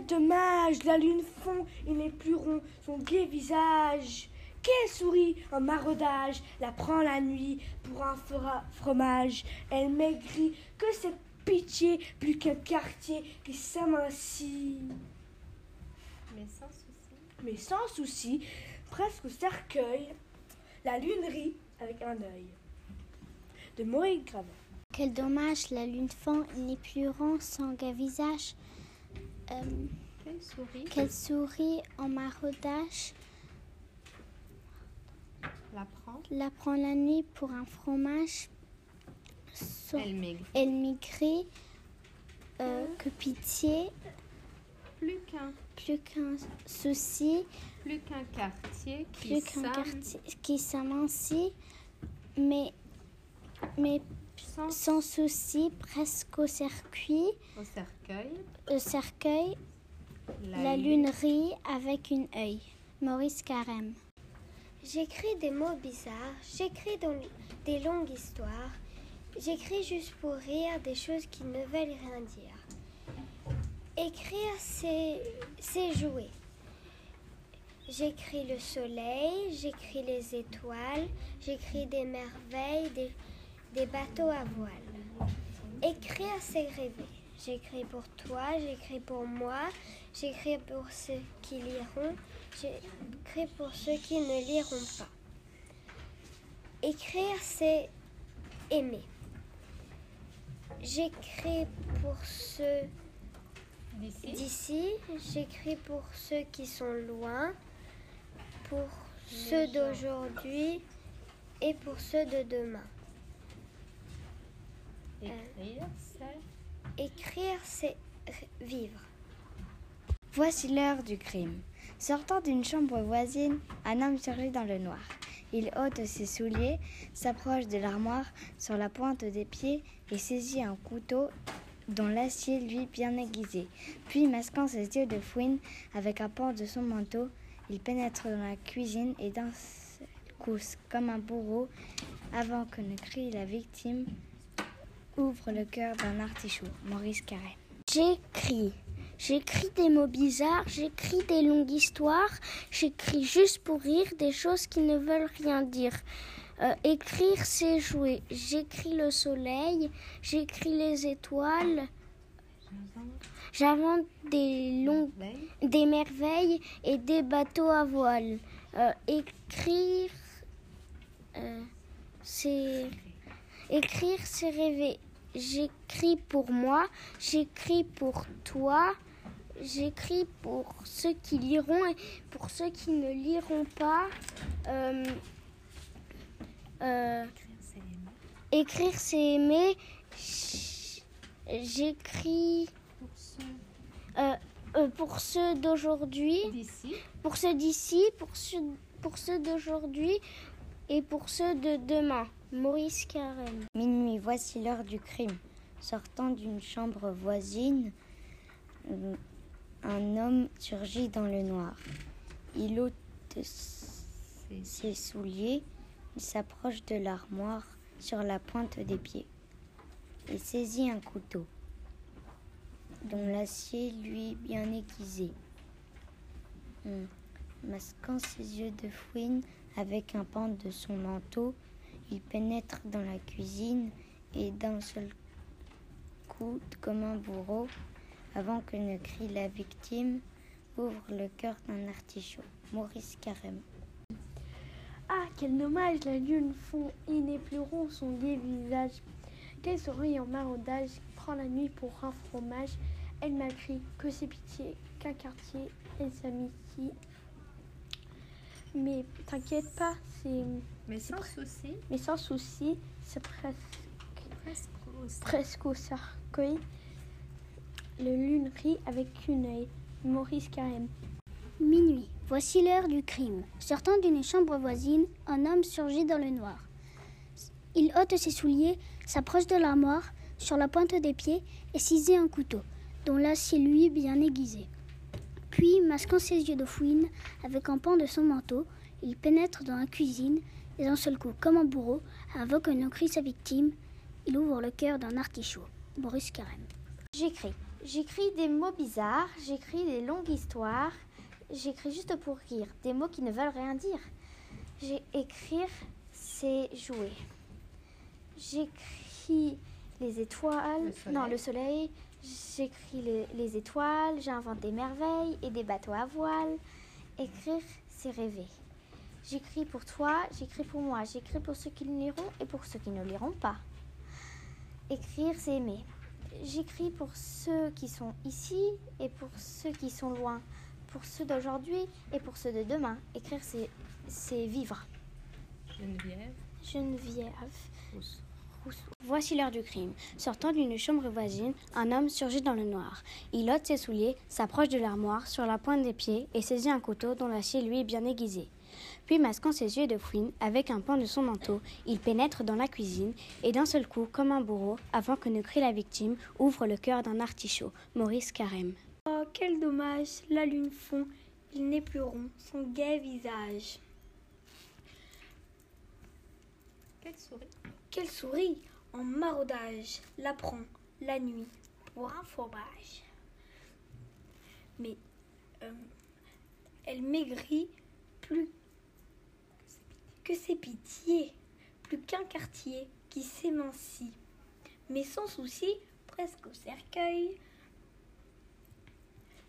Quel dommage, la lune fond, il n'est plus rond, son gai visage. Quelle souris en maraudage la prend la nuit pour un fromage. Elle maigrit, que c'est pitié, plus qu'un quartier qui s'amincit. Mais sans souci. Mais sans souci, presque au cercueil, la lune rit avec un œil. De Maurice Gravin. Quel dommage, la lune fend, il n'est plus rond, son gai visage. Euh, Quelle souris quelle souris en maraudage la prend la prend la nuit pour un fromage. Son- Elle maigrit. Elle maigrit, euh, que pitié, Plus qu'un plus qu'un souci, plus qu'un quartier qui plus qu'un quartier qui s'amincit, mais, mais sans sans souci, presque au circuit, au cercueil. au cercueil, la lune rit avec une œil. Maurice Carême. J'écris des mots bizarres, j'écris des longues histoires, j'écris juste pour rire des choses qui ne veulent rien dire. Écrire, c'est c'est jouer. J'écris le soleil, j'écris les étoiles, j'écris des merveilles, des, des bateaux à voile. Écrire, c'est rêver. J'écris pour toi, j'écris pour moi, j'écris pour ceux qui liront, j'écris pour ceux qui ne liront pas. Écrire, c'est aimer. J'écris pour ceux D'ici. d'ici, j'écris pour ceux qui sont loin, pour ceux d'aujourd'hui et pour ceux de demain. Écrire, c'est vivre. Voici l'heure du crime. Sortant d'une chambre voisine, un homme surgit dans le noir. Il ôte ses souliers, s'approche de l'armoire sur la pointe des pieds et saisit un couteau dont l'acier lui bien aiguisé. Puis, masquant ses yeux de fouine avec un pan de son manteau, il pénètre dans la cuisine et d'un coup, comme un bourreau, avant que ne crie la victime, ouvre le cœur d'un artichaut. Maurice Carré. J'écris. J'écris des mots bizarres, j'écris des longues histoires, j'écris juste pour rire des choses qui ne veulent rien dire. Euh, écrire, c'est jouer. J'écris le soleil, j'écris les étoiles, j'invente des longues, des merveilles et des bateaux à voile. Euh, écrire, euh, c'est écrire, c'est rêver. J'écris pour moi, j'écris pour toi, j'écris pour ceux qui liront et pour ceux qui ne liront pas. Euh, euh, écrire, c'est aimer. J'écris Pour ceux euh, pour ceux d'aujourd'hui, pour ceux d'ici, pour ceux, pour ceux d'aujourd'hui et pour ceux de demain. Maurice Carême. Minuit, voici l'heure du crime. Sortant d'une chambre voisine, euh, un homme surgit dans le noir. Il ôte ses souliers, il s'approche de l'armoire sur la pointe des pieds et saisit un couteau dont l'acier lui bien aiguisé. Hum. Masquant ses yeux de fouine avec un pan de son manteau, il pénètre dans la cuisine et d'un seul coup, comme un bourreau, avant que ne crie la victime, ouvre le cœur d'un artichaut. Maurice Carême. Ah, quel dommage, la lune fond, il n'est plus rond son gai visage. Quelle souris en maraudage prend la nuit pour un fromage. Elle m'a crié que c'est pitié, qu'un quartier, elle s'amitié. Mais t'inquiète pas, c'est. Mais sans souci. Mais sans souci, c'est presque, Presque au presque au cercueil. Le lune rit avec une œil. Maurice Carême. Minuit. Voici l'heure du crime. Sortant d'une chambre voisine, un homme surgit dans le noir. Il ôte ses souliers, s'approche de l'armoire, sur la pointe des pieds, et saisit un couteau, dont l'acier lui bien aiguisé. Puis, masquant ses yeux de fouine avec un pan de son manteau, il pénètre dans la cuisine et d'un seul coup, comme un bourreau, avant que ne crie sa victime, il ouvre le cœur d'un artichaut. Boris Carême. J'écris. J'écris des mots bizarres, j'écris des longues histoires, j'écris juste pour rire, des mots qui ne veulent rien dire. J'ai écrire, c'est jouer. J'écris les étoiles, Le non le soleil. J'écris les, les étoiles, j'invente des merveilles et des bateaux à voile. Écrire, c'est rêver. J'écris pour toi, j'écris pour moi, j'écris pour ceux qui liront et pour ceux qui ne liront pas. Écrire, c'est aimer. J'écris pour ceux qui sont ici et pour ceux qui sont loin, pour ceux d'aujourd'hui et pour ceux de demain. Écrire, c'est, c'est vivre. Geneviève. Geneviève. Voici l'heure du crime. Sortant d'une chambre voisine, un homme surgit dans le noir. Il ôte ses souliers, s'approche de l'armoire sur la pointe des pieds et saisit un couteau dont l'acier lui est bien aiguisé. Puis, masquant ses yeux de fouine avec un pan de son manteau, il pénètre dans la cuisine et d'un seul coup, comme un bourreau, avant que ne crie la victime, ouvre le cœur d'un artichaut, Maurice Carême. Oh, quel dommage, la lune fond, il n'est plus rond, son gai visage. Quelle souris Quelle souris en maraudage la prend la nuit pour un fromage. Mais euh, elle maigrit plus que ses pitiés, plus qu'un quartier qui s'émancie, mais sans souci, presque au cercueil.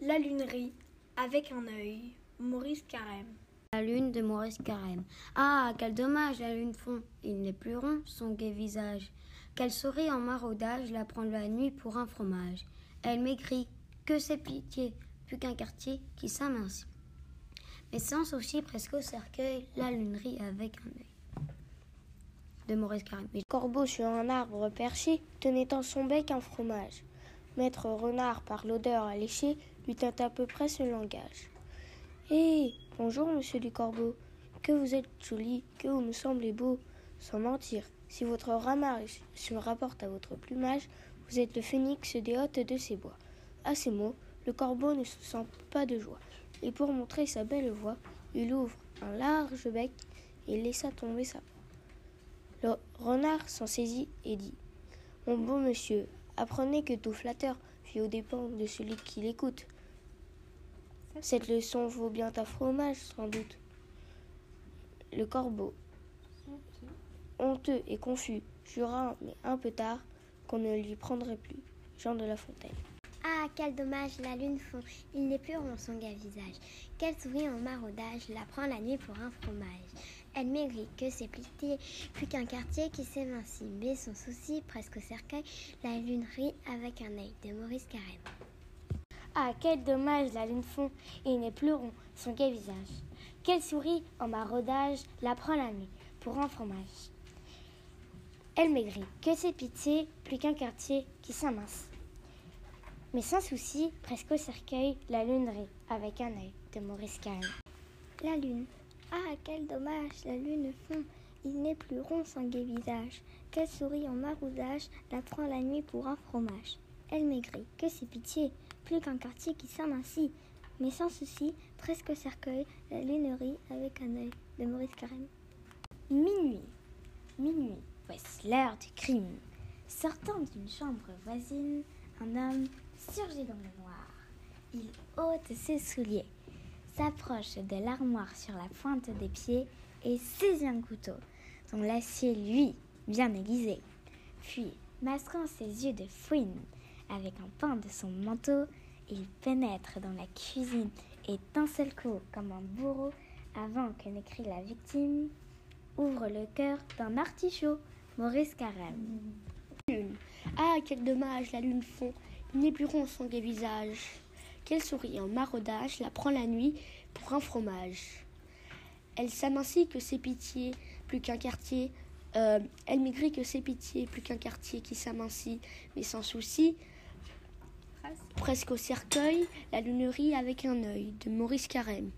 La lune rit avec un œil, Maurice Carême. La lune de Maurice Carême. Ah, quel dommage, la lune fond. Il n'est plus rond, son gai visage. Qu'elle sourit en maraudage, la prend la nuit pour un fromage. Elle m'écrit que c'est pitié, plus qu'un quartier qui s'amincit. Mais sans souci, presque au cercueil, la lune rit avec un œil. De Maurice Carême. Corbeau sur un arbre perché tenait dans son bec un fromage. Maître renard, par l'odeur alléchée, lui tint à peu près ce langage. Eh, bonjour, monsieur du corbeau. Que vous êtes joli, que vous me semblez beau. Sans mentir, si votre ramage se rapporte à votre plumage, vous êtes le phénix des hôtes de ces bois. À ces mots, le corbeau ne se sent pas de joie, et pour montrer sa belle voix, il ouvre un large bec et laissa tomber sa proie. Le renard s'en saisit et dit Mon beau monsieur, apprenez que tout flatteur vit aux dépens de celui qui l'écoute. Cette leçon vaut bien ta fromage, sans doute. Le corbeau, honteux et confus, jura, mais un peu tard, qu'on ne lui prendrait plus. Jean de La Fontaine. Ah, quel dommage, la lune fond, il n'est plus rond son gai visage. Quelle souris en maraudage la prend la nuit pour un fromage. Elle maigrit que ses pitiés, plus qu'un quartier qui s'émincie. Mais son souci, presque au cercueil, la lune rit avec un œil de Maurice Carême. Ah, quel dommage, la lune fond, il n'est plus rond, son gai visage. Quelle souris, en maraudage, la prend la nuit, pour un fromage. Elle maigrit, que ses pitiés, plus qu'un quartier qui s'amince. Mais sans souci, presque au cercueil, la lune rit, avec un œil, de Maurice Carême. La lune. Ah, quel dommage, la lune fond, il n'est plus rond son gai visage. Quelle souris en maraudage la prend la nuit pour un fromage. Elle maigrit, que c'est pitié, plus qu'un quartier qui s'amincit. Mais sans souci, presque cercueil, la lune rit avec un œil de Maurice Carême. Minuit. Minuit. Voici l'heure du crime. Sortant d'une chambre voisine, un homme surgit dans le noir. Il ôte ses souliers, s'approche de l'armoire sur la pointe des pieds et saisit un couteau, dont l'acier, lui, bien aiguisé. Puis, masquant ses yeux de fouine avec un pan de son manteau, il pénètre dans la cuisine et d'un seul coup, comme un bourreau, avant que ne crie la victime, ouvre le cœur d'un artichaut, Maurice Carême. Ah, quel dommage, la lune fond, n'est plus son gai visage. Quelle souris en maraudage la prend la nuit pour un fromage. Elle s'amincit que ses pitiés, plus qu'un quartier. euh, elle maigrit que ses pitiés, plus qu'un quartier qui s'amincit, mais sans souci. Presque. Presque au cercueil, la lune rit avec un œil, de Maurice Carême.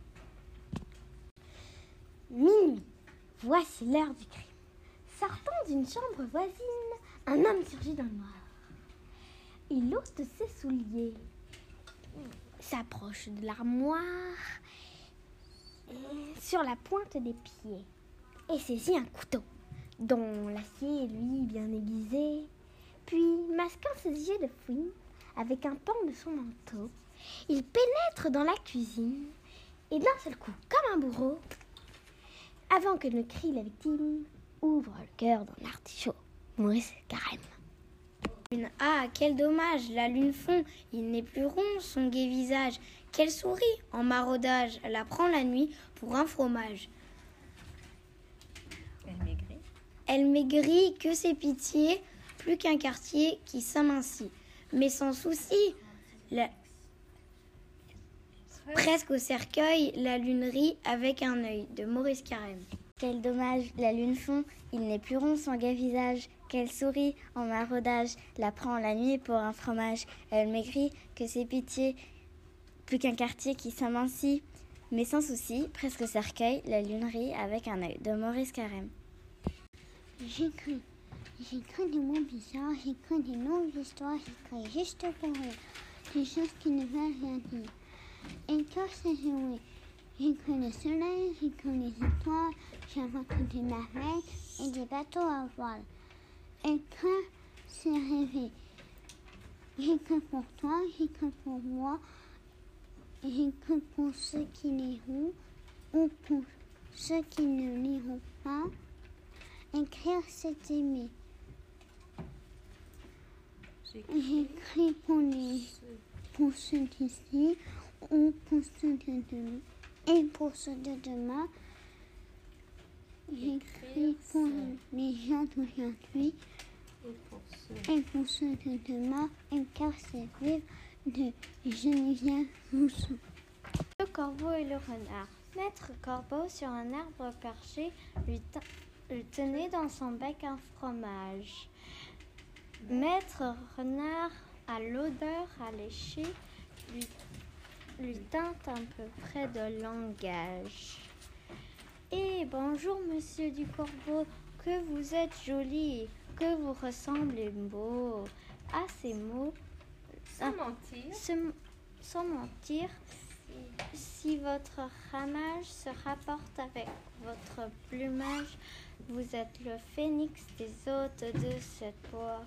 Minuit. Voici l'heure du crime. Sortant d'une chambre voisine, un homme surgit dans le noir. Il ôte ses souliers, s'approche de l'armoire sur la pointe des pieds et saisit un couteau dont l'acier est lui bien aiguisé. Puis, masquant ses yeux de fouine avec un pan de son manteau. Il pénètre dans la cuisine et d'un seul coup, comme un bourreau, avant que ne crie la victime, ouvre le cœur d'un artichaut. Maurice Carême. Une ah, quel dommage, la lune fond, il n'est plus rond son gai visage. Quelle souris en maraudage, elle apprend la nuit pour un fromage. Elle maigrit. Elle maigrit que ses pitiés, plus qu'un quartier qui s'amincit. Mais sans souci, la- presque au cercueil, la lune rit avec un œil de Maurice Carême. Quel dommage, la lune fond, il n'est plus rond son gai visage. Qu'elle sourit en maraudage, la prend la nuit pour un fromage. Elle maigrit que ses pitiés, plus qu'un quartier qui s'amincit. Mais sans souci, presque au cercueil, la lune rit avec un œil de Maurice Carême. J'écris des mots bizarres, j'écris des longues histoires, j'écris juste pour rire. Des choses qui ne veulent rien dire. Et quand c'est joué, j'écris le soleil, j'écris les étoiles, j'invente des merveilles et des bateaux à voile. Écrire, c'est rêver. J'écris pour toi, j'écris pour moi, j'écris pour ceux qui liront ou pour ceux qui ne liront pas. Écrire, c'est aimer. J'écris pour, les, pour ceux d'ici ou pour ceux de demain. Et pour ceux de demain, j'écris pour les gens d'aujourd'hui Et pour ceux et pour ceux de demain. Et car c'est vivre de Geneviève Rousseau. Le corbeau et le renard. Maître corbeau sur un arbre perché lui, lui tenait dans son bec un fromage. Maître renard à l'odeur alléchée lui, lui tint un peu près de langage. Eh bonjour monsieur du corbeau, que vous êtes joli, que vous ressemblez beau. À ces mots, Sans mentir. se- sans mentir, si votre ramage se rapporte avec votre plumage, vous êtes le phénix des hôtes de cette bois.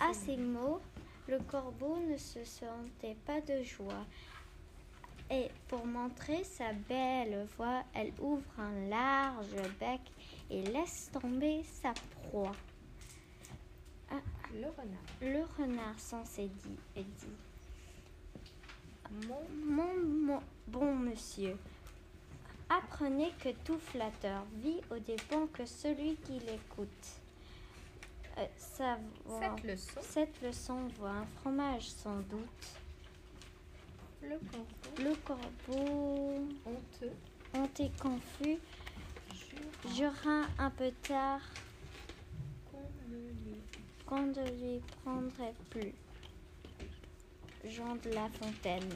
À ces mots, le corbeau ne se sentait pas de joie. Et pour montrer sa belle voix, elle ouvre un large bec et laisse tomber sa proie. Le renard. Le renard s'en dit et dit Mon Mon, mon- bon monsieur, apprenez que tout flatteur vit au dépens que celui qui l'écoute. Euh, savoir- cette leçon. cette leçon vaut un fromage sans doute. Le corbeau. Le corbeau, Honteux. honte confus, Jura un peu tard qu'on ne lui qu'on ne lui prendrait plus. Jean de La Fontaine.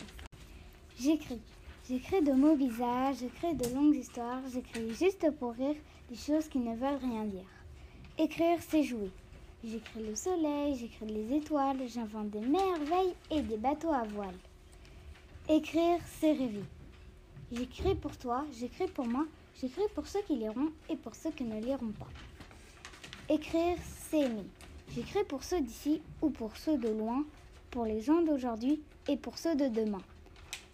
J'écris. J'écris de mots bizarres, j'écris de longues histoires, j'écris juste pour rire des choses qui ne veulent rien dire. Écrire, c'est jouer. J'écris le soleil, j'écris les étoiles, j'invente des merveilles et des bateaux à voile. Écrire, c'est rêver. J'écris pour toi, j'écris pour moi, j'écris pour ceux qui liront et pour ceux qui ne liront pas. Écrire, c'est aimer. J'écris pour ceux d'ici ou pour ceux de loin, pour les gens d'aujourd'hui et pour ceux de demain.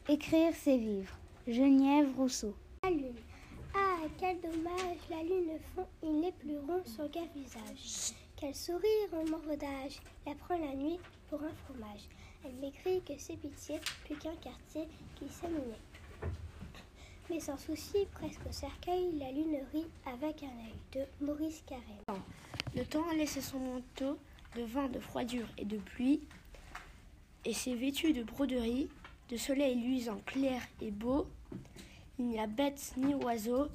Écrire, c'est vivre. Genièvre Rousseau. La lune. Ah, quel dommage, la lune fond, il n'est plus rond son gai visage. Quel sourire en mordage, elle prend la nuit pour un fromage. Elle m'écrit que c'est pitié, plus qu'un quartier qui s'aminait. Mais sans souci, presque au cercueil, la lune rit avec un œil de Maurice Carême. Le temps a laissé son manteau de vent, de froidure et de pluie, et s'est vêtu de broderie, de soleil luisant clair et beau. Il n'y a bête ni oiseau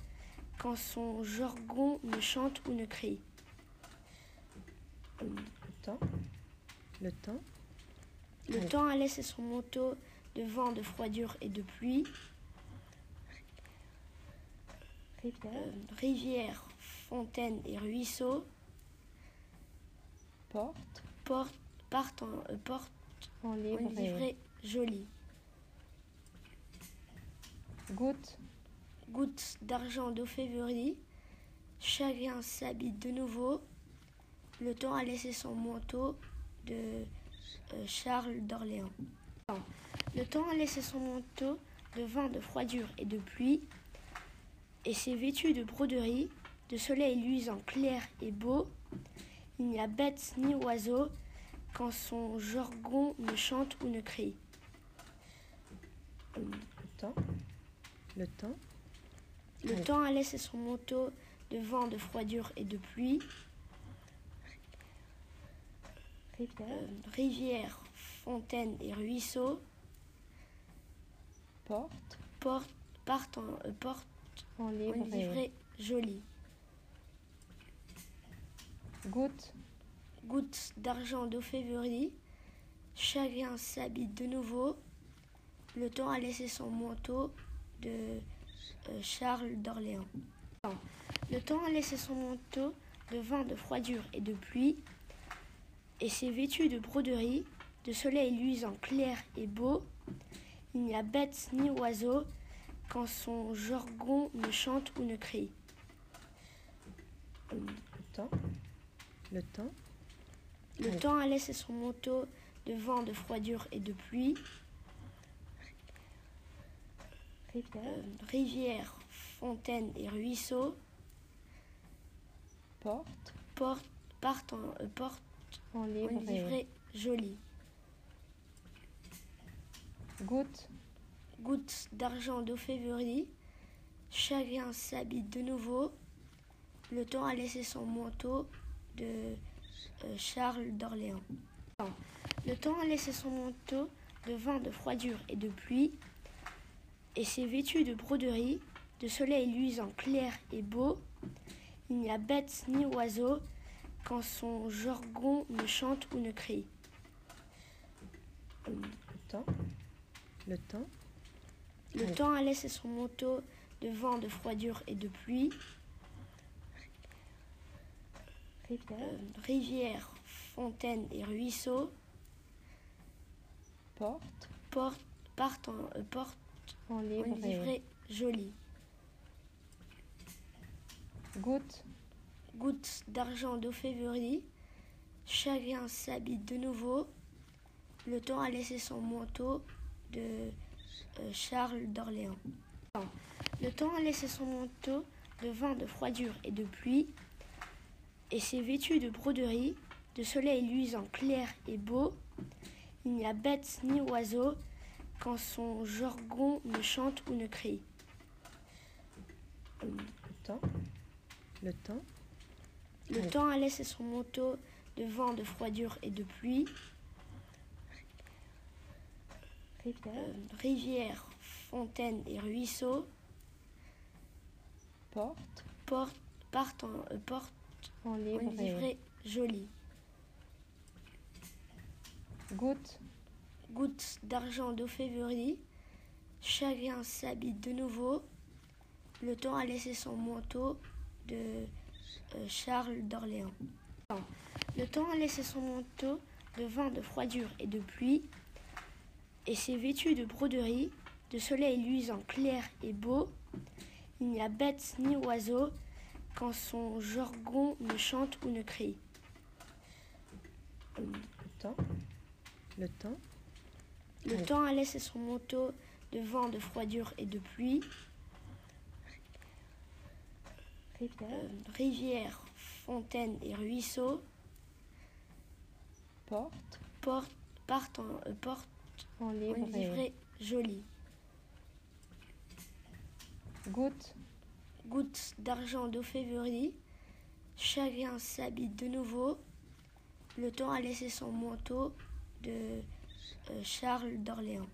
quand son jargon ne chante ou ne crie. Le temps. Le temps. Le Oui. temps a laissé son manteau de vent, de froidure et de pluie. Rivière. Euh, rivières, fontaines et ruisseaux Porte. portent, partent en, euh, portent En en livrée jolie. Goutte. Gouttes d'argent d'eau février, chacun s'habille de nouveau. Le temps a laissé son manteau de euh, Charles d'Orléans. Le temps a laissé son manteau de vent, de froidure et de pluie, et s'est vêtu de broderie, de soleil luisant clair et beau. Il n'y a bête ni oiseau quand son jargon ne chante ou ne crie. Le temps. Le temps. Le temps a laissé son manteau de vent, de froidure et de pluie. Rivière. Euh, rivières, fontaines et ruisseaux Porte. portent, partent en, euh, portent En en livrée. livrée jolie. Goutte. Gouttes d'argent d'eau février, chacun s'habite de nouveau. Le temps a laissé son manteau de euh, Charles d'Orléans. Le temps a laissé son manteau de vent, de froidure et de pluie, et s'est vêtu de broderie, de soleil luisant clair et beau. Il n'y a bête ni oiseau quand son jargon ne chante ou ne crie. Le temps. Le temps. Le Oui. temps a laissé son manteau de vent, de froidure et de pluie. Rivière. Euh, rivières, fontaines et ruisseaux Porte. en, euh, portent En livrée jolie. Goutte. Gouttes d'argent d'eau février, chacun s'habite de nouveau. Le temps a laissé son manteau de euh, Charles d'Orléans. Le temps a laissé son manteau de vent, de froidure et de pluie, et s'est vêtu de broderie, de soleil luisant clair et beau. Il n'y a bête ni oiseau quand son jargon ne chante ou ne crie. Le temps. Le temps. Le temps a laissé son manteau de vent, de froidure et de pluie. Rivière. Euh, fontaines et ruisseaux Porte. portent, partent en, euh, portent En en livrée. livrée jolie. Goutte. Gouttes d'argent d'eau février, chacun s'habite de nouveau. Le temps a laissé son manteau de euh, Charles d'Orléans. Le temps a laissé son manteau de vent, de froidure et de pluie, et s'est vêtu de broderie, de soleil luisant clair et beau. Il n'y a bête ni oiseau quand son jargon ne chante ou ne crie. Le temps. Le temps. Le temps a laissé son manteau de vent, de froidure et de pluie. Rivière. Euh, rivières, fontaines et ruisseaux Porte. portent, partent en, euh, portent En livrée jolie. Goutte. Gouttes d'argent d'eau février, chacun s'habite de nouveau. Le temps a laissé son manteau de Charles d'Orléans. Le temps a laissé son manteau de vent, de froidure et de pluie, et s'est vêtu de broderie, de soleil luisant clair et beau. Il n'y a bête ni oiseau quand son jargon ne chante ou ne crie. Le temps. Le temps. Le temps a laissé son manteau de vent, de froidure et de pluie. Rivière. Euh, rivières, fontaines et ruisseaux Porte. portent, partent en, euh, portent En jolie. Goutte. Gouttes d'argent d'eau février, chacun s'habite de nouveau. Le temps a laissé son manteau de euh, Charles d'Orléans.